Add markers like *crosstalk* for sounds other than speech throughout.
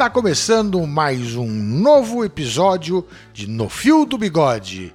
Está começando mais um novo episódio de No Fio do Bigode.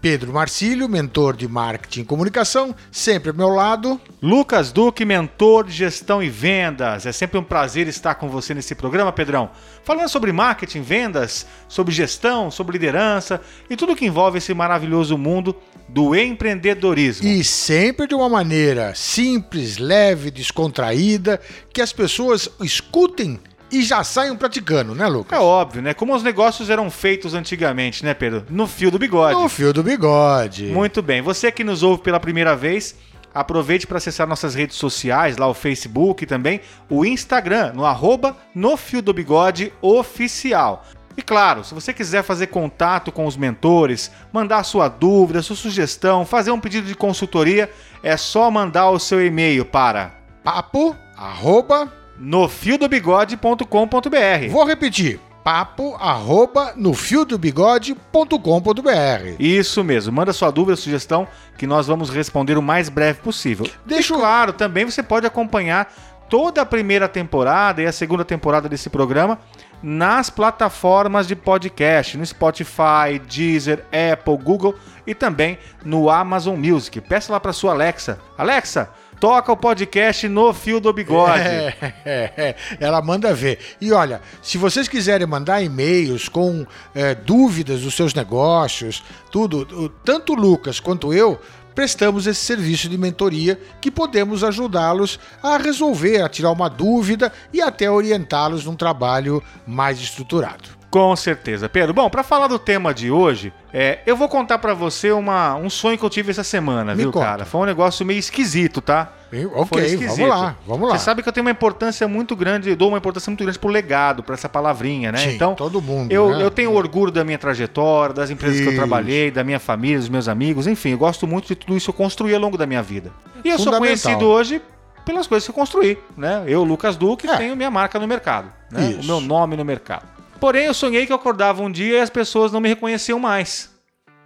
Pedro Marcílio, mentor de marketing e comunicação, sempre ao meu lado. Lucas Duque, mentor de gestão e vendas. É sempre um prazer estar com você nesse programa, Pedrão. Falando sobre marketing, vendas, sobre gestão, sobre liderança e tudo que envolve esse maravilhoso mundo do empreendedorismo. E sempre de uma maneira simples, leve, descontraída, que as pessoas escutem e já saiam praticando, né, Lucas? É óbvio, né? Como os negócios eram feitos antigamente, né, Pedro? No fio do bigode. No fio do bigode. Muito bem. Você que nos ouve pela primeira vez, aproveite para acessar nossas redes sociais, lá o Facebook e também o Instagram, no arroba no fio do bigode oficial. E claro, se você quiser fazer contato com os mentores, mandar sua dúvida, sua sugestão, fazer um pedido de consultoria, é só mandar o seu e-mail para papo arroba no fiodobigode.com.br. Vou repetir. Papo arroba no fiodobigode.com.br. Isso mesmo. Manda sua dúvida, sugestão, que nós vamos responder o mais breve possível. Deixa e, claro, também você pode acompanhar toda a primeira temporada e a segunda temporada desse programa nas plataformas de podcast, no Spotify, Deezer, Apple, Google e também no Amazon Music. Peça lá para sua Alexa. Alexa, toca o podcast no fio do bigode. É, *laughs* é, é, ela manda ver. E olha, se vocês quiserem mandar e-mails com é, dúvidas dos seus negócios, tudo, tanto o Lucas quanto eu prestamos esse serviço de mentoria que podemos ajudá-los a resolver, a tirar uma dúvida e até orientá-los num trabalho mais estruturado. Com certeza, Pedro. Bom, para falar do tema de hoje, é, eu vou contar para você uma, um sonho que eu tive essa semana, Me viu, conta. cara? Foi um negócio meio esquisito, tá? Ok, vamos lá, vamos lá. Você sabe que eu tenho uma importância muito grande, dou uma importância muito grande pro legado, para essa palavrinha, né? Sim, então, todo mundo. Eu, né? eu tenho orgulho da minha trajetória, das empresas que eu Isso. trabalhei, da minha família, dos meus amigos, enfim, eu gosto muito de tudo isso que eu construí ao longo da minha vida. E eu sou conhecido hoje pelas coisas que eu construí, né? Eu, Lucas Duque, É. tenho minha marca no mercado, né? Isso. O meu nome no mercado. Porém, eu sonhei que eu acordava um dia e as pessoas não me reconheciam mais.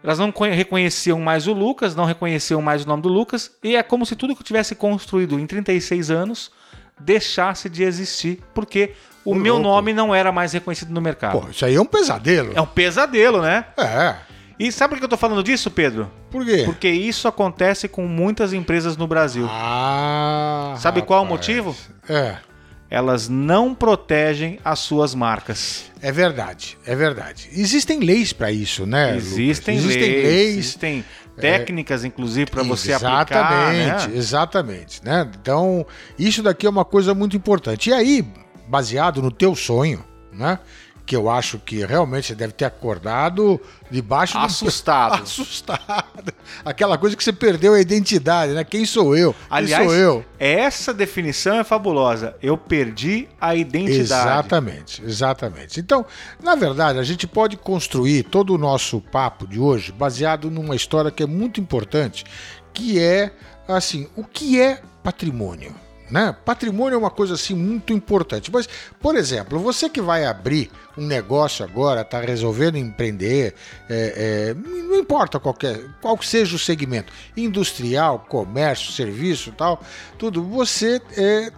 Elas não conhe- reconheciam mais o Lucas, não reconheciam mais o nome do Lucas, e é como se tudo que eu tivesse construído em 36 anos deixasse de existir, porque o meu louco. nome não era mais reconhecido no mercado. Pô, isso aí é um pesadelo. É um pesadelo, né? É. E sabe por que eu tô falando disso, Pedro? Por quê? Porque isso acontece com muitas empresas no Brasil. Ah. Sabe qual o rapaz. motivo? É. Elas não protegem as suas marcas. É verdade, é verdade. Existem leis para isso, né? Existem, Existem leis, leis. existem técnicas, inclusive, para você exatamente, aplicar. Né? exatamente, né? Então, isso daqui é uma coisa muito importante. E aí, baseado no teu sonho, né? Que eu acho que realmente você deve ter acordado debaixo do Assustado. *laughs* assustado. Aquela coisa que você perdeu a identidade, né? Quem sou eu? Aliás, Quem sou eu? essa definição é fabulosa. Eu perdi a identidade. Exatamente, exatamente. Então, na verdade, a gente pode construir todo o nosso papo de hoje baseado numa história que é muito importante, que é assim, o que é patrimônio? Né? Patrimônio é uma coisa assim muito importante. Mas, por exemplo, você que vai abrir um negócio agora, está resolvendo empreender, é, é, não importa qualquer, qual que seja o segmento, industrial, comércio, serviço, tal, tudo, você é,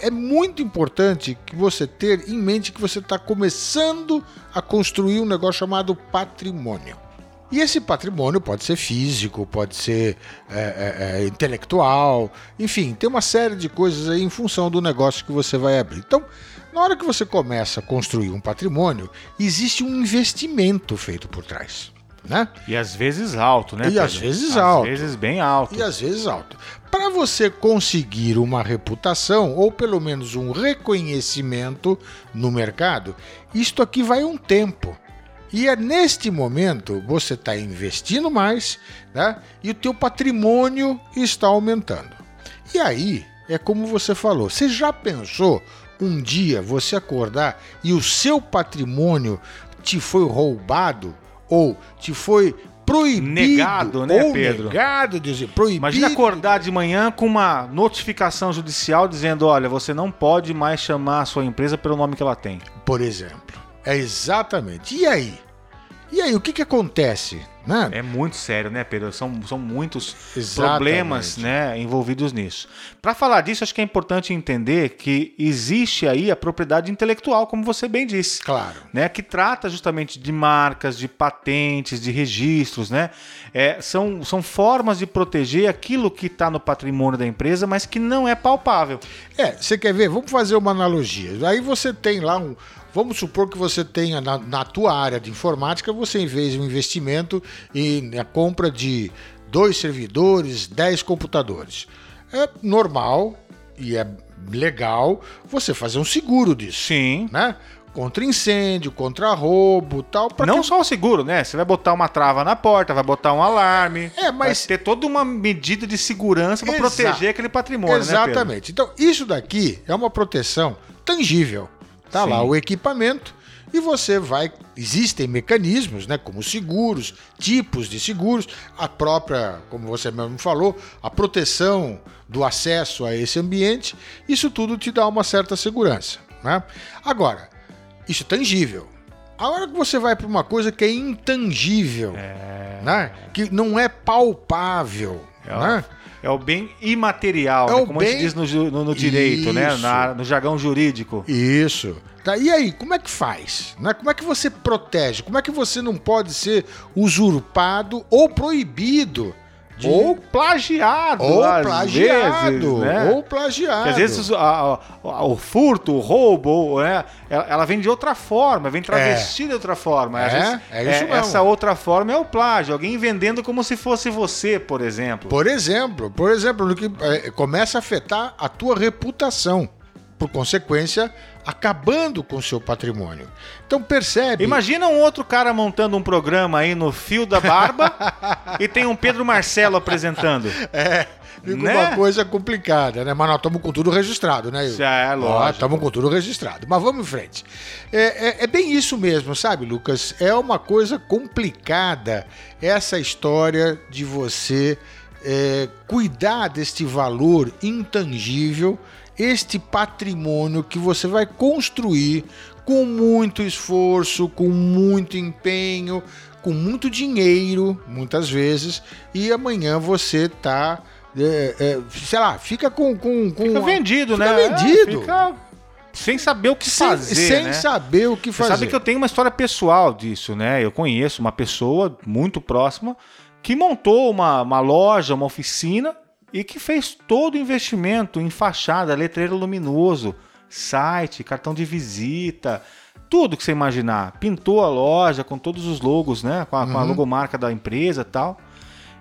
é muito importante que você ter em mente que você está começando a construir um negócio chamado patrimônio. E esse patrimônio pode ser físico, pode ser é, é, é, intelectual, enfim, tem uma série de coisas aí em função do negócio que você vai abrir. Então, na hora que você começa a construir um patrimônio, existe um investimento feito por trás. Né? E às vezes alto, né? E Pedro? às vezes alto. Às vezes bem alto. E às vezes alto. Para você conseguir uma reputação, ou pelo menos um reconhecimento no mercado, isto aqui vai um tempo. E é neste momento você está investindo mais né? e o teu patrimônio está aumentando. E aí, é como você falou, você já pensou um dia você acordar e o seu patrimônio te foi roubado ou te foi proibido Negado, né, ou Pedro? negado, dizer, proibido. Imagina acordar de manhã com uma notificação judicial dizendo: olha, você não pode mais chamar a sua empresa pelo nome que ela tem. por exemplo. É exatamente. E aí? E aí, o que que acontece? Né? É muito sério, né, Pedro? São, são muitos Exatamente. problemas né, envolvidos nisso. Para falar disso, acho que é importante entender que existe aí a propriedade intelectual, como você bem disse. Claro. né, que trata justamente de marcas, de patentes, de registros, né? É, são, são formas de proteger aquilo que está no patrimônio da empresa, mas que não é palpável. É, você quer ver? Vamos fazer uma analogia. Aí você tem lá um. Vamos supor que você tenha na, na tua área de informática, você fez um investimento em a compra de dois servidores, 10 computadores. É normal e é legal você fazer um seguro disso, Sim. né? Contra incêndio, contra roubo, tal. Não que- só o seguro, né? Você vai botar uma trava na porta, vai botar um alarme. É, mas- Vai ter toda uma medida de segurança para proteger aquele patrimônio, né? Exatamente. então, isso daqui é uma proteção tangível. Tá Sim. lá o equipamento e você vai. Existem mecanismos, né? Como seguros, tipos de seguros, a própria, como você mesmo falou, a proteção do acesso a esse ambiente. Isso tudo te dá uma certa segurança. Né? Agora, isso é tangível. A hora que você vai para uma coisa que é intangível, né? que não é palpável, É né? É o bem imaterial, É né? como a gente bem- diz no, no- no direito, né? Na- no jargão jurídico. Isso. Tá, e aí, como é que faz? Né? Como é que você protege? Como é que você não pode ser usurpado ou proibido? De- Ou plagiado, ou plagiado. vezes, né? Ou plagiado. Às vezes a- a- o furto, o roubo, né, ela, ela vem de outra forma, vem travestida de outra forma. É, vezes, é isso mesmo. Essa outra forma é o plágio, alguém vendendo como se fosse você, por exemplo. Por exemplo, por exemplo, no que é, começa a afetar a tua reputação. Por consequência, acabando com o seu patrimônio. Então percebe. Imagina um outro cara montando um programa aí no fio da barba *laughs* e tem um Pedro Marcelo apresentando. É, fica Né? uma coisa complicada, né? Mas nós estamos com tudo registrado, né? Já é, lógico. Estamos com tudo registrado. Mas vamos em frente. É, é- é bem isso mesmo, sabe, Lucas? É uma coisa complicada essa história de você é, cuidar deste valor intangível, este patrimônio que você vai construir com muito esforço, com muito empenho, com muito dinheiro, muitas vezes, e amanhã você tá, é, é, sei lá, fica com, com, com Fica vendido, fica né? vendido. É, fica sem saber o que sem, fazer, sem né? saber o que Você fazer. sabe que eu tenho uma história pessoal disso, né? Eu conheço uma pessoa muito próxima que montou uma, uma loja, uma oficina e que fez todo o investimento em fachada, letreiro luminoso, site, cartão de visita, tudo que você imaginar. Pintou a loja com todos os logos, né? Com a, com a Uhum. logomarca da empresa e tal.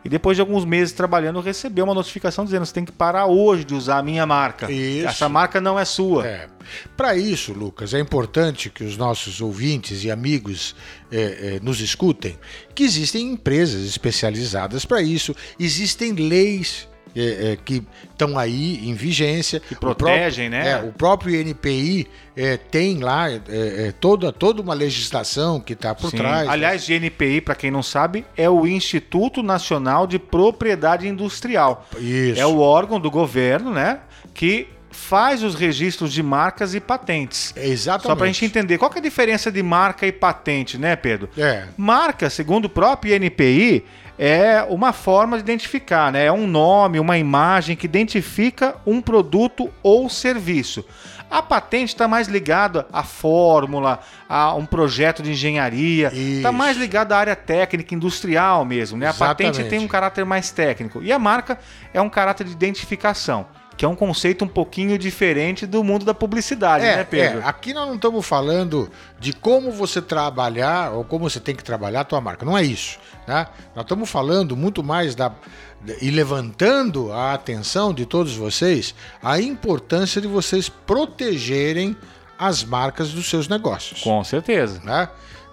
E depois de alguns meses trabalhando, recebeu uma notificação dizendo: você tem que parar hoje de usar a minha marca. Isso. Essa marca não é sua. É. Para isso, Lucas, é importante que os nossos ouvintes e amigos é, é, nos escutem que existem empresas especializadas para isso, existem leis é, é, que estão aí em vigência. Que protegem, né? É, o próprio INPI é, tem lá é, é, toda, toda uma legislação que está por Sim. trás. Aliás, GNPI, para quem não sabe, é o Instituto Nacional de Propriedade Industrial. isso. É o órgão do governo, né, que faz os registros de marcas e patentes. Exatamente. Só para a gente entender, qual é a diferença de marca e patente, né, Pedro? É. Marca, segundo o próprio INPI, é uma forma de identificar, né? É um nome, uma imagem que identifica um produto ou serviço. A patente está mais ligada à fórmula, a um projeto de engenharia, está mais ligada à área técnica, industrial mesmo, né? A patente tem um caráter mais técnico e a marca é um caráter de identificação. Que é um conceito um pouquinho diferente do mundo da publicidade, é, né, Pedro? É. Aqui nós não estamos falando de como você trabalhar ou como você tem que trabalhar a tua marca. Não é isso. Né? Nós estamos falando muito mais da. E levantando a atenção de todos vocês a importância de vocês protegerem as marcas dos seus negócios. Com certeza. Né?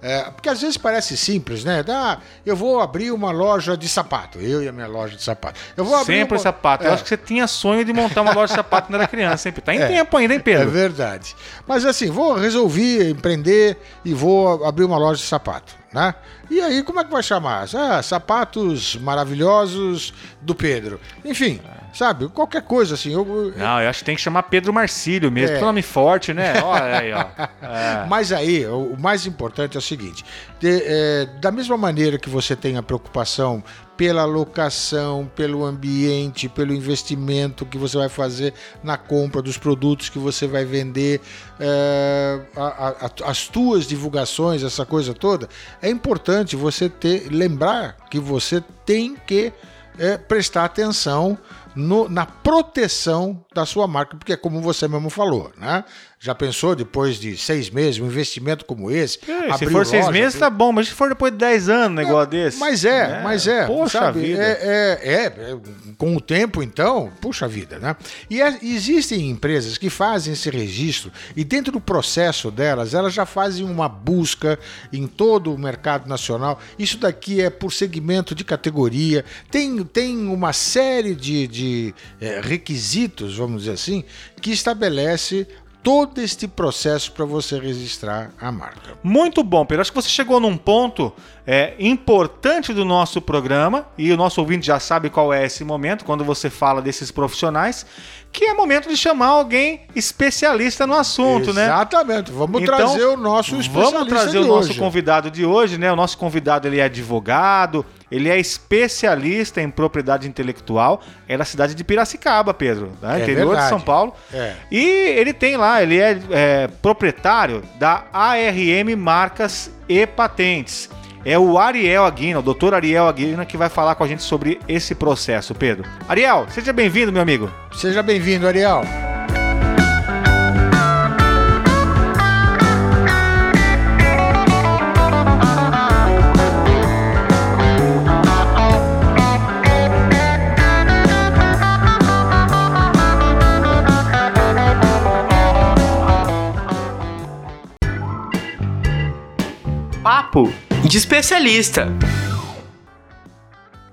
É, porque às vezes parece simples, né? Ah, eu vou abrir uma loja de sapato. Eu e a minha loja de sapato. Eu vou abrir Sempre uma... sapato. É. Eu acho que você tinha sonho de montar uma loja de sapato quando era criança. Sempre. Tá em É. tempo ainda, hein, É Pedro? verdade. Mas assim, vou resolver empreender e vou abrir uma loja de sapato, né? E aí, como é que vai chamar? Ah, sapatos maravilhosos do Pedro. Enfim, sabe? Qualquer coisa assim. Eu, Não, eu acho que tem que chamar Pedro Marcílio mesmo. É. É. nome forte, né? *laughs* Olha aí, ó. É. Mas aí, o, o mais importante é o seguinte: de- é, da mesma maneira que você tem a preocupação pela locação, pelo ambiente, pelo investimento que você vai fazer na compra dos produtos que você vai vender, é, a- a- as tuas divulgações, essa coisa toda, é importante você ter lembrar que você tem que é, prestar atenção no- na proteção da sua marca, porque é como você mesmo falou, né? Já pensou depois de seis meses, um investimento como esse? É, se for seis loja, meses, abrir- tá bom. Mas se for depois de 10 anos um negócio desse. Mas é, né? mas é. Poxa sabe? vida. É, é, é, é, com o tempo, então, puxa vida, né? E é- existem empresas que fazem esse registro e dentro do processo delas, elas já fazem uma busca em todo o mercado nacional. Isso daqui é por segmento de categoria. Tem, tem uma série de, de é, requisitos, vamos dizer assim, que estabelece todo este processo para você registrar a marca. Muito bom, Pedro. Acho que você chegou num ponto é, importante do nosso programa e o nosso ouvinte já sabe qual é esse momento quando você fala desses profissionais, que é momento de chamar alguém especialista no assunto, né? Exatamente. Vamos Então, trazer o nosso especialista Vamos trazer de o nosso hoje. convidado de hoje, né? O nosso convidado ele é advogado, ele é especialista em propriedade intelectual, é da cidade de Piracicaba, Pedro, né? É interior verdade. de São Paulo. É. E ele tem lá, ele é, é, proprietário da ARM Marcas e Patentes. É o Ariel Aguina, o doutor Ariel Aguina, que vai falar com a gente sobre esse processo, Pedro. Ariel, seja bem-vindo, meu amigo. Seja bem-vindo, Ariel. Papo de especialista.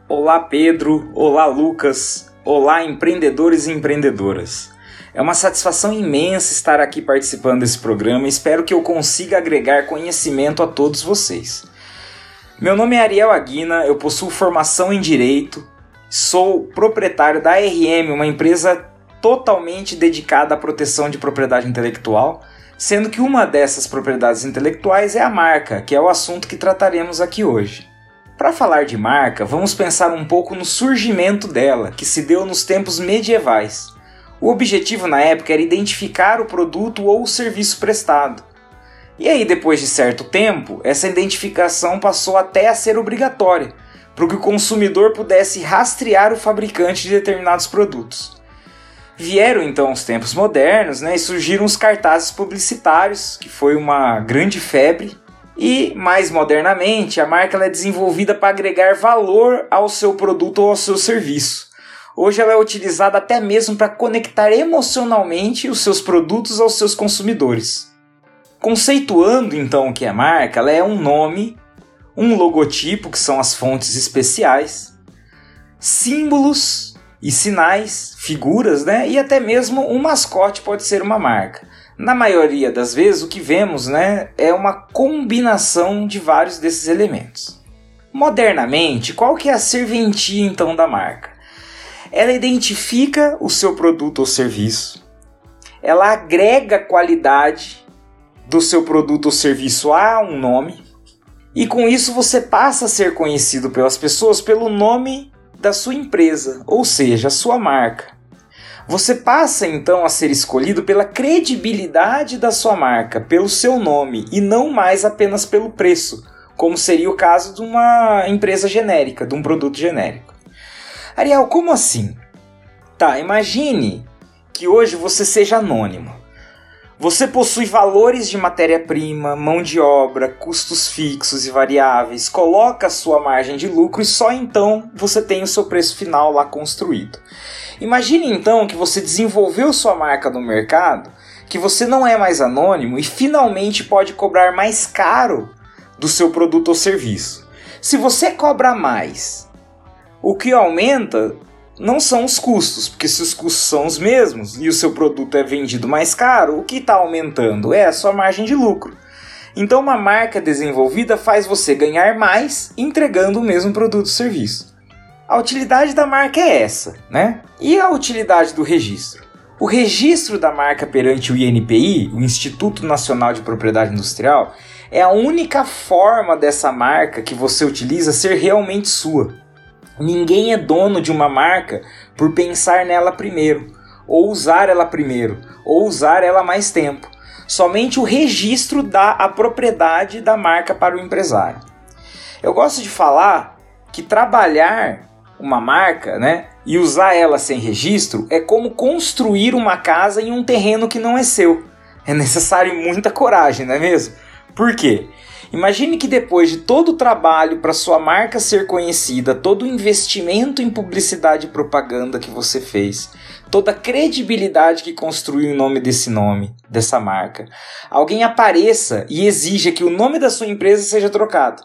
Olá Pedro, olá Lucas, olá empreendedores e empreendedoras. É uma satisfação imensa estar aqui participando desse programa e espero que eu consiga agregar conhecimento a todos vocês. Meu nome é Ariel Aguina, eu possuo formação em Direito, sou proprietário da ARM, uma empresa totalmente dedicada à proteção de propriedade intelectual, sendo que uma dessas propriedades intelectuais é a marca, que é o assunto que trataremos aqui hoje. Para falar de marca, vamos pensar um pouco no surgimento dela, que se deu nos tempos medievais. O objetivo na época era identificar o produto ou o serviço prestado. E aí, depois de certo tempo, essa identificação passou até a ser obrigatória, para que o consumidor pudesse rastrear o fabricante de determinados produtos. Vieram então os tempos modernos né, e surgiram os cartazes publicitários, que foi uma grande febre, e, mais modernamente, a marca é desenvolvida para agregar valor ao seu produto ou ao seu serviço. Hoje ela é utilizada até mesmo para conectar emocionalmente os seus produtos aos seus consumidores. Conceituando então o que é marca, ela é um nome, um logotipo, que são as fontes especiais, símbolos e sinais, figuras, né? E até mesmo um mascote pode ser uma marca. Na maioria das vezes, o que vemos né, é uma combinação de vários desses elementos. Modernamente, qual que é a serventia então da marca? Ela identifica o seu produto ou serviço, ela agrega qualidade do seu produto ou serviço a um nome, e com isso você passa a ser conhecido pelas pessoas pelo nome da sua empresa, ou seja, a sua marca. Você passa então a ser escolhido pela credibilidade da sua marca, pelo seu nome e não mais apenas pelo preço, como seria o caso de uma empresa genérica, de um produto genérico. Ariel, como assim? Tá, imagine que hoje você seja anônimo. Você possui valores de matéria-prima, mão de obra, custos fixos e variáveis, coloca a sua margem de lucro e só então você tem o seu preço final lá construído. Imagine então que você desenvolveu sua marca no mercado, que você não é mais anônimo e finalmente pode cobrar mais caro do seu produto ou serviço. Se você cobra mais, o que aumenta não são os custos, porque se os custos são os mesmos e o seu produto é vendido mais caro, o que está aumentando é a sua margem de lucro. Então, uma marca desenvolvida faz você ganhar mais entregando o mesmo produto ou serviço. A utilidade da marca é essa, né? E a utilidade do registro? O registro da marca perante o INPI, o Instituto Nacional de Propriedade Industrial, é a única forma dessa marca que você utiliza ser realmente sua. Ninguém é dono de uma marca por pensar nela primeiro, ou usar ela primeiro, ou usar ela mais tempo. Somente o registro dá a propriedade da marca para o empresário. Eu gosto de falar que trabalhar uma marca, né, e usar ela sem registro é como construir uma casa em um terreno que não é seu. É necessário muita coragem, não é mesmo? Por quê? Imagine que depois de todo o trabalho para sua marca ser conhecida, todo o investimento em publicidade e propaganda que você fez, toda a credibilidade que construiu em nome desse nome, dessa marca, alguém apareça e exija que o nome da sua empresa seja trocado.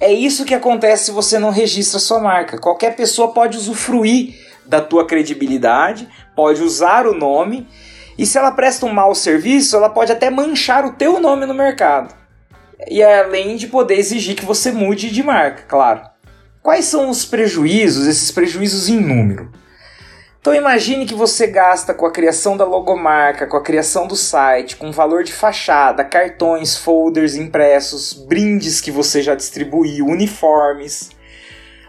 É isso que acontece se você não registra sua marca. Qualquer pessoa pode usufruir da tua credibilidade, pode usar o nome, e se ela presta um mau serviço, ela pode até manchar o teu nome no mercado e além de poder exigir que você mude de marca, claro. Quais são os prejuízos, esses prejuízos em número? Então imagine que você gasta com a criação da logomarca, com a criação do site, com valor de fachada, cartões, folders impressos, brindes que você já distribuiu, uniformes,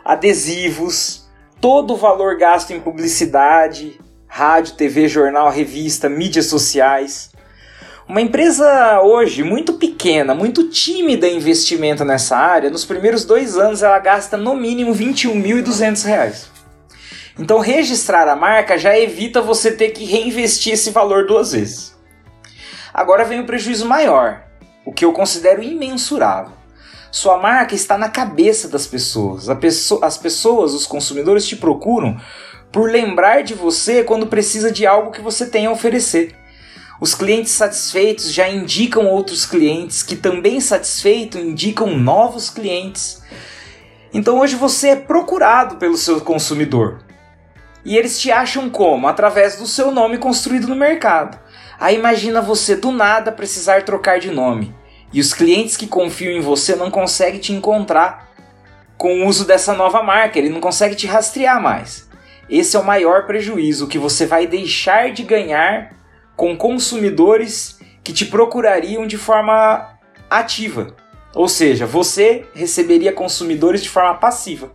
adesivos, todo o valor gasto em publicidade, rádio, TV, jornal, revista, mídias sociais. Uma empresa hoje muito pequena, muito tímida em investimento nessa área, nos primeiros dois anos ela gasta no mínimo R$ 21.200. Então registrar a marca já evita você ter que reinvestir esse valor duas vezes. Agora vem o prejuízo maior, o que eu considero imensurável. Sua marca está na cabeça das pessoas. as pessoas, os consumidores te procuram por lembrar de você quando precisa de algo que você tem a oferecer. Os clientes satisfeitos já indicam outros clientes que também satisfeitos indicam novos clientes. Então hoje você é procurado pelo seu consumidor. E eles te acham como? Através do seu nome construído no mercado. Aí imagina você do nada precisar trocar de nome. E os clientes que confiam em você não conseguem te encontrar com o uso dessa nova marca, ele não consegue te rastrear mais. Esse é o maior prejuízo que você vai deixar de ganhar com consumidores que te procurariam de forma ativa. Ou seja, você receberia consumidores de forma passiva.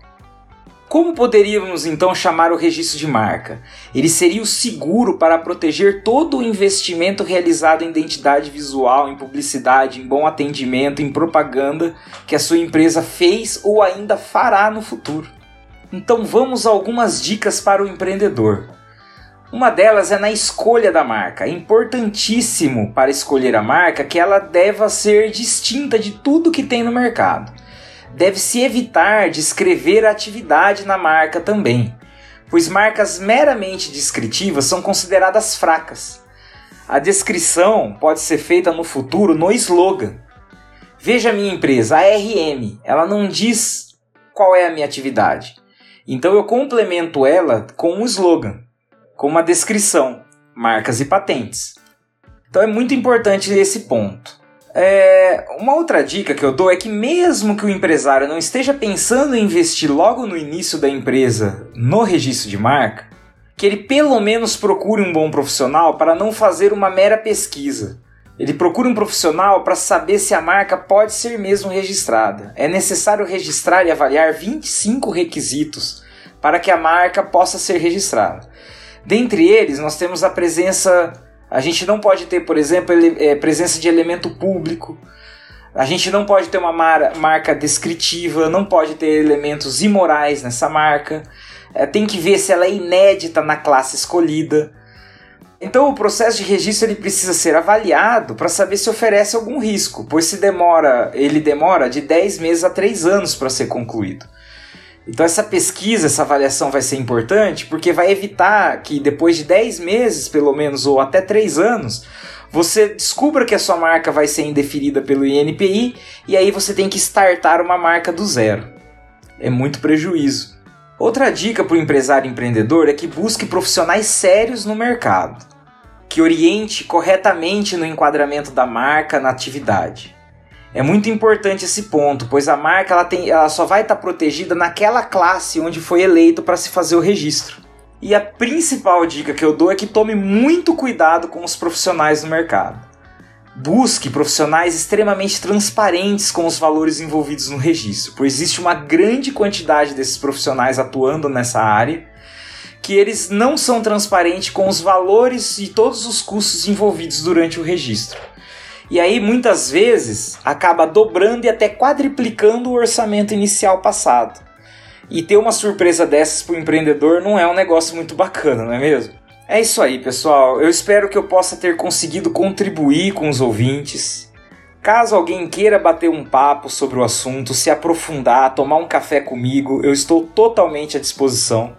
Como poderíamos então chamar o registro de marca? Ele seria o seguro para proteger todo o investimento realizado em identidade visual, em publicidade, em bom atendimento, em propaganda que a sua empresa fez ou ainda fará no futuro. Então vamos a algumas dicas para o empreendedor. Uma delas é na escolha da marca. É importantíssimo para escolher a marca que ela deva ser distinta de tudo que tem no mercado. Deve-se evitar de escrever a atividade na marca também, pois marcas meramente descritivas são consideradas fracas. A descrição pode ser feita no futuro no slogan. Veja a minha empresa, a RM, ela não diz qual é a minha atividade. Então eu complemento ela com um slogan com uma descrição, marcas e patentes. Então é muito importante esse ponto. É, uma outra dica que eu dou é que, mesmo que o empresário não esteja pensando em investir logo no início da empresa no registro de marca, que ele pelo menos procure um bom profissional para não fazer uma mera pesquisa. Ele procura um profissional para saber se a marca pode ser mesmo registrada. É necessário registrar e avaliar 25 requisitos para que a marca possa ser registrada. Dentre eles, nós temos a presença. A gente não pode ter, por exemplo, ele, é, presença de elemento público. A gente não pode ter uma mar, marca descritiva, não pode ter elementos imorais nessa marca. É, tem que ver se ela é inédita na classe escolhida. Então o processo de registro ele precisa ser avaliado para saber se oferece algum risco, pois se demora, ele demora de 10 meses a 3 anos para ser concluído. Então essa pesquisa, essa avaliação vai ser importante porque vai evitar que depois de 10 meses, pelo menos, ou até 3 anos, você descubra que a sua marca vai ser indeferida pelo INPI e aí você tem que startar uma marca do zero. É muito prejuízo. Outra dica para o empresário empreendedor é que busque profissionais sérios no mercado, que oriente corretamente no enquadramento da marca na atividade. É muito importante esse ponto, pois a marca ela, tem, ela só vai estar tá protegida naquela classe onde foi eleito para se fazer o registro. E a principal dica que eu dou é que tome muito cuidado com os profissionais do mercado. Busque profissionais extremamente transparentes com os valores envolvidos no registro, pois existe uma grande quantidade desses profissionais atuando nessa área que eles não são transparentes com os valores e todos os custos envolvidos durante o registro. E aí muitas vezes acaba dobrando e até quadriplicando o orçamento inicial passado. E ter uma surpresa dessas para o empreendedor não é um negócio muito bacana, não é mesmo? É isso aí, pessoal. Eu espero que eu possa ter conseguido contribuir com os ouvintes. Caso alguém queira bater um papo sobre o assunto, se aprofundar, tomar um café comigo, eu estou totalmente à disposição.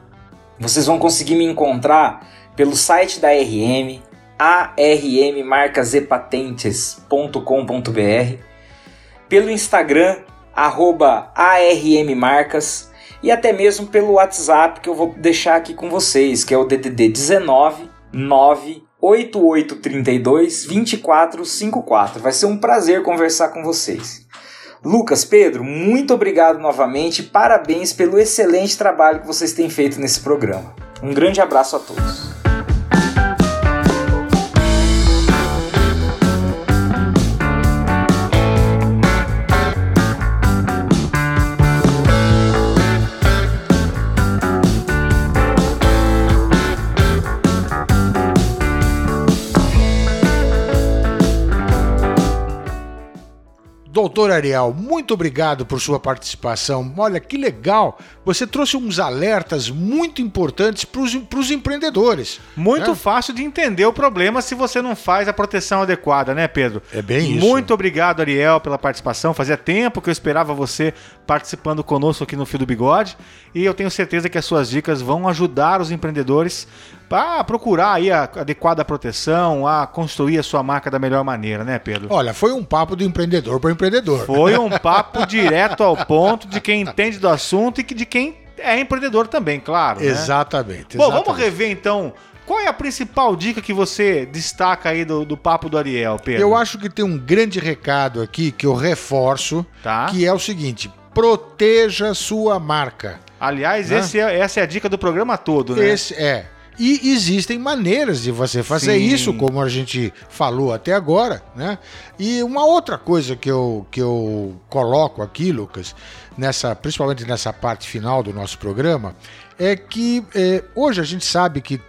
Vocês vão conseguir me encontrar pelo site da RM, armmarcasepatentes.com.br, pelo Instagram, arroba armmarcas, e até mesmo pelo WhatsApp que eu vou deixar aqui com vocês, que é o DDD 19 98832 2454. Vai ser um prazer conversar com vocês. Lucas, Pedro, muito obrigado novamente. Parabéns pelo excelente trabalho que vocês têm feito nesse programa. Um grande abraço a todos. Doutor Ariel, muito obrigado por sua participação. Olha que legal, você trouxe uns alertas muito importantes para os empreendedores. Muito né? fácil de entender o problema se você não faz a proteção adequada, né, Pedro? É bem isso. Muito obrigado, Ariel, pela participação. Fazia tempo que eu esperava você participando conosco aqui no Fio do Bigode e eu tenho certeza que as suas dicas vão ajudar os empreendedores para procurar aí a adequada proteção, a construir a sua marca da melhor maneira, né, Pedro? Olha, foi um papo do empreendedor para empreendedor. Foi *laughs* um papo direto ao ponto de quem entende do assunto e de quem é empreendedor também, claro. Né? Exatamente, Bom, vamos rever então. Qual é a principal dica que você destaca aí do, do papo do Ariel, Pedro? Eu acho que tem um grande recado aqui que eu reforço, tá. que é o seguinte: proteja sua marca. Aliás, né? é, essa é a dica do programa todo, né? Esse é. E existem maneiras de você fazer Sim. isso, como a gente falou até agora, né? E uma outra coisa que eu, que eu coloco aqui, Lucas, nessa, principalmente nessa parte final do nosso programa, é que é, hoje a gente sabe que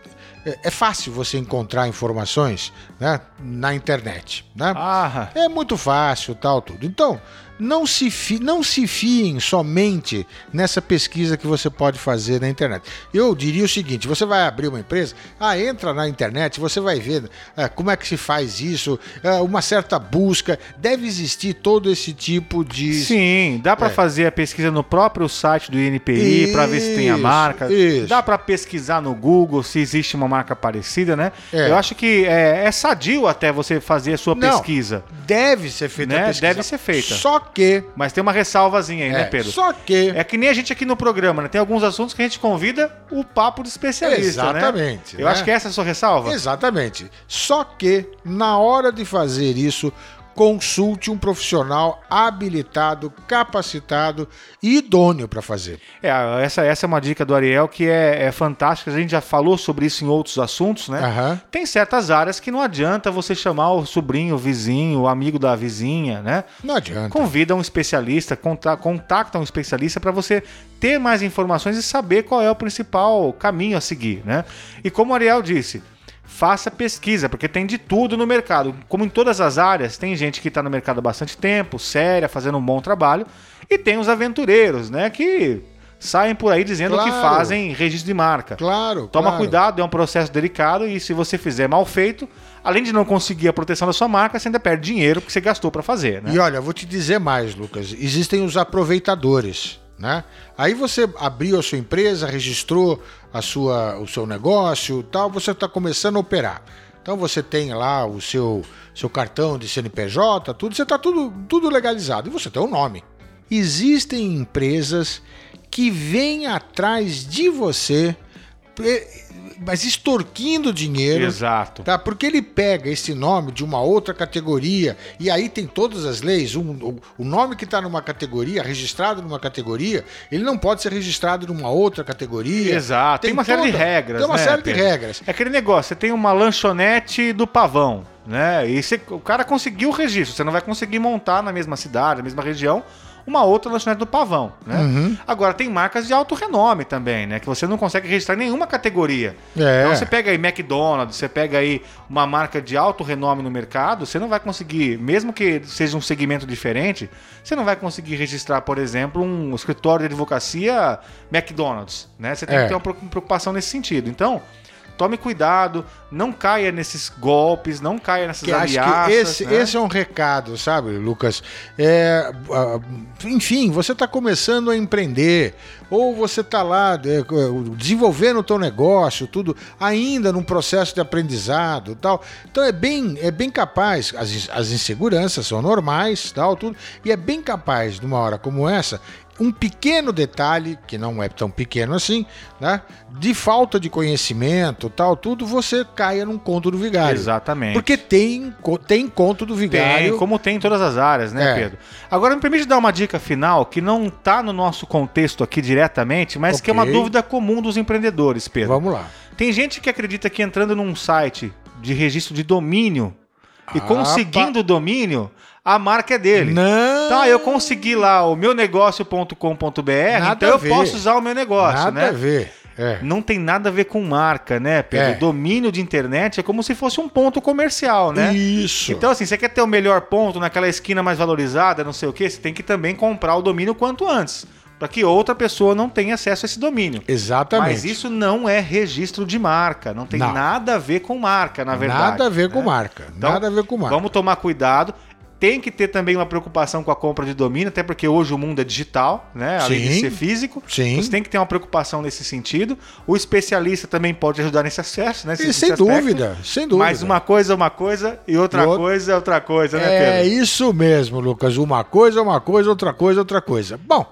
é, é fácil você encontrar informações né, na internet. Né? Ah. É muito fácil, tal, tudo. Então, não se, fi, não se fiem somente nessa pesquisa que você pode fazer na internet. Eu diria o seguinte: você vai abrir uma empresa, ah, entra na internet, você vai ver é, como é que se faz isso, é, uma certa busca. Deve existir todo esse tipo de. Sim, dá para é. fazer a pesquisa no próprio site do INPI para ver se tem a marca. Isso. Dá para pesquisar no Google se existe uma marca parecida, né? É. Eu acho que é, é, sadio até você fazer a sua não, pesquisa. Deve ser feita né? Deve ser feita. Só que. Mas tem uma ressalvazinha aí, né, é, né, Pedro? Só que. É que nem a gente aqui no programa, né? Tem alguns assuntos que a gente convida o papo de especialista, né? Exatamente. Né? Eu acho que essa é a sua ressalva. Exatamente. Só que, na hora de fazer isso, consulte um profissional habilitado, capacitado e idôneo para fazer. É, essa, essa é uma dica do Ariel que é, é fantástica. A gente já falou sobre isso em outros assuntos, né? Uhum. Tem certas áreas que não adianta você chamar o sobrinho, o vizinho, o amigo da vizinha, né? Não adianta. Convida um especialista, contacta um especialista para você ter mais informações e saber qual é o principal caminho a seguir, né? E como o Ariel disse, faça pesquisa, porque tem de tudo no mercado. Como em todas as áreas, tem gente que está no mercado há bastante tempo, séria, fazendo um bom trabalho, e tem os aventureiros, né? Que saem por aí dizendo que Claro. fazem registro de marca. Claro. Toma claro. cuidado, é um processo delicado e se você fizer mal feito, além de não conseguir a proteção da sua marca, você ainda perde dinheiro que você gastou para fazer, né? E olha, vou te dizer mais, Lucas. Existem os aproveitadores, né? Aí você abriu a sua empresa, registrou a sua, o seu negócio, tal. Você está começando a operar. Então você tem lá o seu, seu cartão de CNPJ, tudo. Você está tudo, tudo legalizado e você tem o nome. Existem empresas que vêm atrás de você, mas extorquindo dinheiro. Exato. Tá, porque ele pega esse nome de uma outra categoria e aí tem todas as leis. Um- o, o nome que está numa categoria, registrado numa categoria, ele não pode ser registrado numa outra categoria. Exato. Tem, uma série de toda- regras, Tem uma né, série Pedro? de regras. É aquele negócio, você tem uma lanchonete do pavão, né? E você- o cara conseguiu o registro, você não vai conseguir montar na mesma cidade, na mesma região, uma outra lanchonete do pavão, né? Uhum. Agora tem marcas de alto renome também, né? Que você não consegue registrar em nenhuma categoria. É. Então você pega aí McDonald's, você pega aí uma marca de alto renome no mercado, você não vai conseguir, mesmo que seja um segmento diferente, você não vai conseguir registrar, por exemplo, um escritório de advocacia McDonald's, né? Você tem É. que ter uma preocup- preocupação nesse sentido. Então, tome cuidado, não caia nesses golpes, não caia nessas Que ameaças. esse, né? esse é um recado, sabe, Lucas? É, enfim, você está começando a empreender, ou você está lá é, desenvolvendo o teu negócio, tudo, ainda num processo de aprendizado e tal. Então é bem, é bem capaz, as, as inseguranças são normais, tal, tudo, e é bem capaz, numa hora como essa, um pequeno detalhe, que não é tão pequeno assim, né? De falta de conhecimento, tal, tudo, você caia num conto do vigário. Exatamente. Porque tem, tem conto do vigário. Tem, como tem em todas as áreas, né, É. Pedro? Agora, me permite dar uma dica final que não tá no nosso contexto aqui diretamente, mas que é uma dúvida comum dos empreendedores, Pedro. Vamos lá. Tem gente que acredita que entrando num site de registro de domínio e Ah, conseguindo o domínio, a marca é dele. Não. Então, eu consegui lá o meu negócio.com.br, Nada então eu posso usar o meu negócio, Nada né? a ver. É. Não tem nada a ver com marca, né, Pedro? É. Domínio de internet é como se fosse um ponto comercial, né? Isso. Então, assim, você quer ter o melhor ponto naquela esquina mais valorizada, não sei o quê, você tem que também comprar o domínio quanto antes, para que outra pessoa não tenha acesso a esse domínio. Exatamente. Mas isso não é registro de marca, não tem Não. nada a ver com marca, na verdade. Nada a ver né? com marca. Então, Nada a ver com marca. Vamos tomar cuidado. Tem que ter também uma preocupação com a compra de domínio, até porque hoje o mundo é digital, né? Além de Sim. ser físico. Sim. Você tem que ter uma preocupação nesse sentido. O especialista também pode ajudar nesse acesso, né? E nesse sem aspecto. dúvida, sem dúvida. Mas uma coisa é uma coisa e outra E coisa é outra coisa, né, É Pedro? isso mesmo, Lucas. Uma coisa, uma coisa, outra coisa, outra coisa. Bom,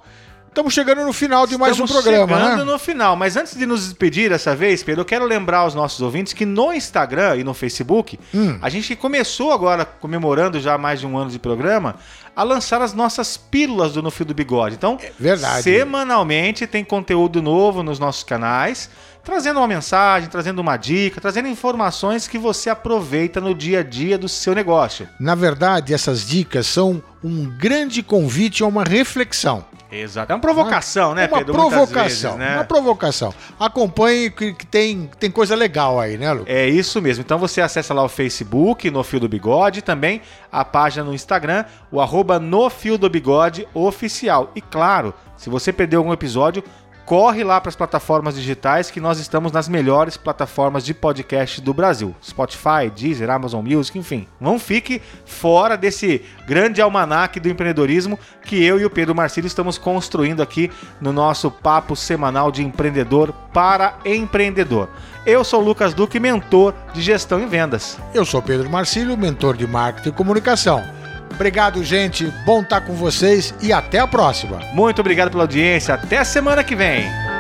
estamos chegando no final de mais um Estamos programa, chegando né? no final, mas antes de nos despedir dessa vez, Pedro, eu quero lembrar aos nossos ouvintes que no Instagram e no Facebook, Hum. a gente começou agora, comemorando já mais de um ano de programa, a lançar as nossas pílulas do No Fio do Bigode. Então, verdade. semanalmente tem conteúdo novo nos nossos canais, trazendo uma mensagem, trazendo uma dica, trazendo informações que você aproveita no dia a dia do seu negócio. Na verdade, essas dicas são um grande convite a uma reflexão. Exato. É uma provocação, né, uma Pedro? Provocação, vezes, né? uma provocação. Acompanhe que, que tem, tem coisa legal aí, né, Lucas? É isso mesmo. Então você acessa lá o Facebook, No Fio do Bigode, também a página no Instagram, o arroba No Fio do Bigode Oficial. E claro, se você perdeu algum episódio, corre lá para as plataformas digitais que nós estamos nas melhores plataformas de podcast do Brasil. Spotify, Deezer, Amazon Music, enfim. Não fique fora desse grande almanaque do empreendedorismo que eu e o Pedro Marcílio estamos construindo aqui no nosso papo semanal de empreendedor para empreendedor. Eu sou Lucas Duque, mentor de gestão e vendas. Eu sou Pedro Marcílio, mentor de marketing e comunicação. Obrigado, gente. Bom estar com vocês e até a próxima. Muito obrigado pela audiência. Até semana que vem.